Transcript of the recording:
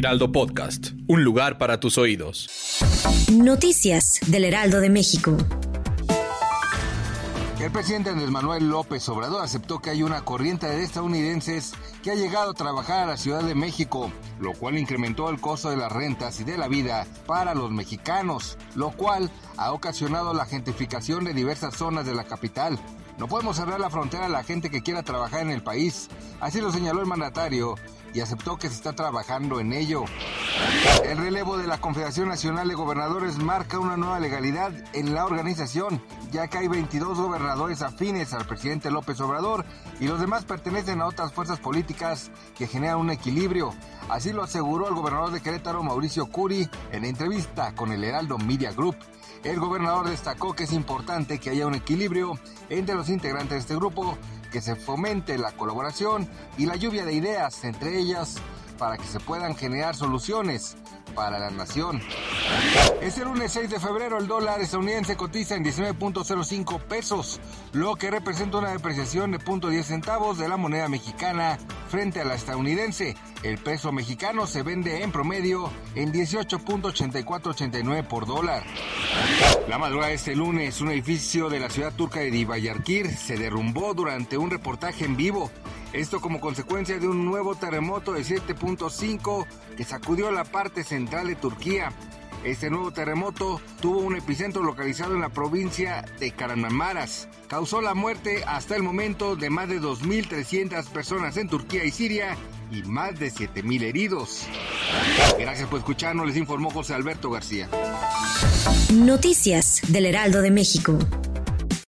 Heraldo Podcast, un lugar para tus oídos. Noticias del Heraldo de México. El presidente Andrés Manuel López Obrador aceptó que hay una corriente de estadounidenses que ha llegado a trabajar a la Ciudad de México, lo cual incrementó el costo de las rentas y de la vida para los mexicanos, lo cual ha ocasionado la gentrificación de diversas zonas de la capital. No podemos cerrar la frontera a la gente que quiera trabajar en el país, así lo señaló el mandatario y aceptó que se está trabajando en ello. El relevo de la Confederación Nacional de Gobernadores marca una nueva legalidad en la organización, ya que hay 22 gobernadores afines al presidente López Obrador y los demás pertenecen a otras fuerzas políticas que generan un equilibrio. Así lo aseguró el gobernador de Querétaro, Mauricio Curi, en entrevista con el Heraldo Media Group. El gobernador destacó que es importante que haya un equilibrio entre los integrantes de este grupo, que se fomente la colaboración y la lluvia de ideas entre ellas para que se puedan generar soluciones para la nación. Este lunes 6 de febrero el dólar estadounidense cotiza en 19.05 pesos, lo que representa una depreciación de 0.10 centavos de la moneda mexicana frente a la estadounidense. El peso mexicano se vende en promedio en 18.8489 por dólar. La madrugada de este lunes, un edificio de la ciudad turca de Diyarbakir se derrumbó durante un reportaje en vivo. Esto como consecuencia de un nuevo terremoto de 7.5 que sacudió la parte central de Turquía. Este nuevo terremoto tuvo un epicentro localizado en la provincia de Karamanaras. Causó la muerte hasta el momento de más de 2.300 personas en Turquía y Siria y más de 7.000 heridos. Gracias por escucharnos, les informó José Alberto García. Noticias del Heraldo de México.